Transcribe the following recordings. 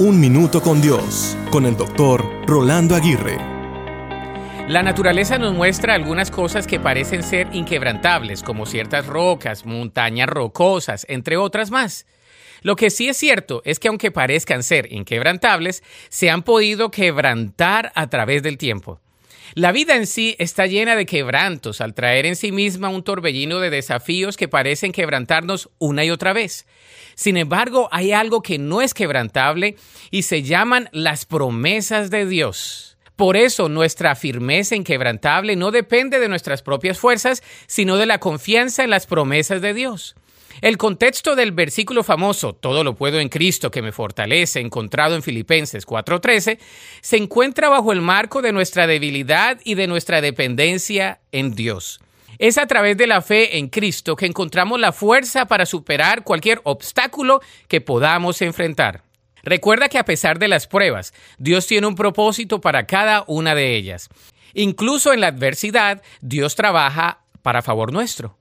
Un Minuto con Dios, con el doctor Rolando Aguirre. La naturaleza nos muestra algunas cosas que parecen ser inquebrantables, como ciertas rocas, montañas rocosas, entre otras más. Lo que sí es cierto es que aunque parezcan ser inquebrantables, se han podido quebrantar a través del tiempo. La vida en sí está llena de quebrantos al traer en sí misma un torbellino de desafíos que parecen quebrantarnos una y otra vez. Sin embargo, hay algo que no es quebrantable y se llaman las promesas de Dios. Por eso nuestra firmeza inquebrantable no depende de nuestras propias fuerzas, sino de la confianza en las promesas de Dios. El contexto del versículo famoso, todo lo puedo en Cristo que me fortalece, encontrado en Filipenses 4:13, se encuentra bajo el marco de nuestra debilidad y de nuestra dependencia en Dios. Es a través de la fe en Cristo que encontramos la fuerza para superar cualquier obstáculo que podamos enfrentar. Recuerda que a pesar de las pruebas, Dios tiene un propósito para cada una de ellas. Incluso en la adversidad, Dios trabaja para favor nuestro.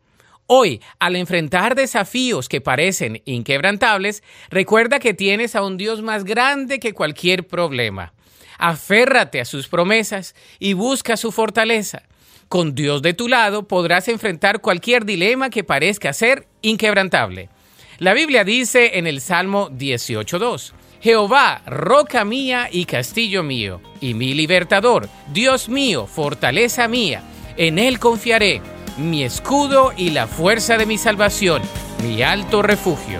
Hoy, al enfrentar desafíos que parecen inquebrantables, recuerda que tienes a un Dios más grande que cualquier problema. Aférrate a sus promesas y busca su fortaleza. Con Dios de tu lado podrás enfrentar cualquier dilema que parezca ser inquebrantable. La Biblia dice en el Salmo 18.2, Jehová, roca mía y castillo mío, y mi libertador, Dios mío, fortaleza mía, en él confiaré mi escudo y la fuerza de mi salvación, mi alto refugio.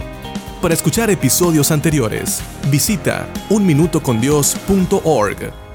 Para escuchar episodios anteriores, visita unminutocondios.org.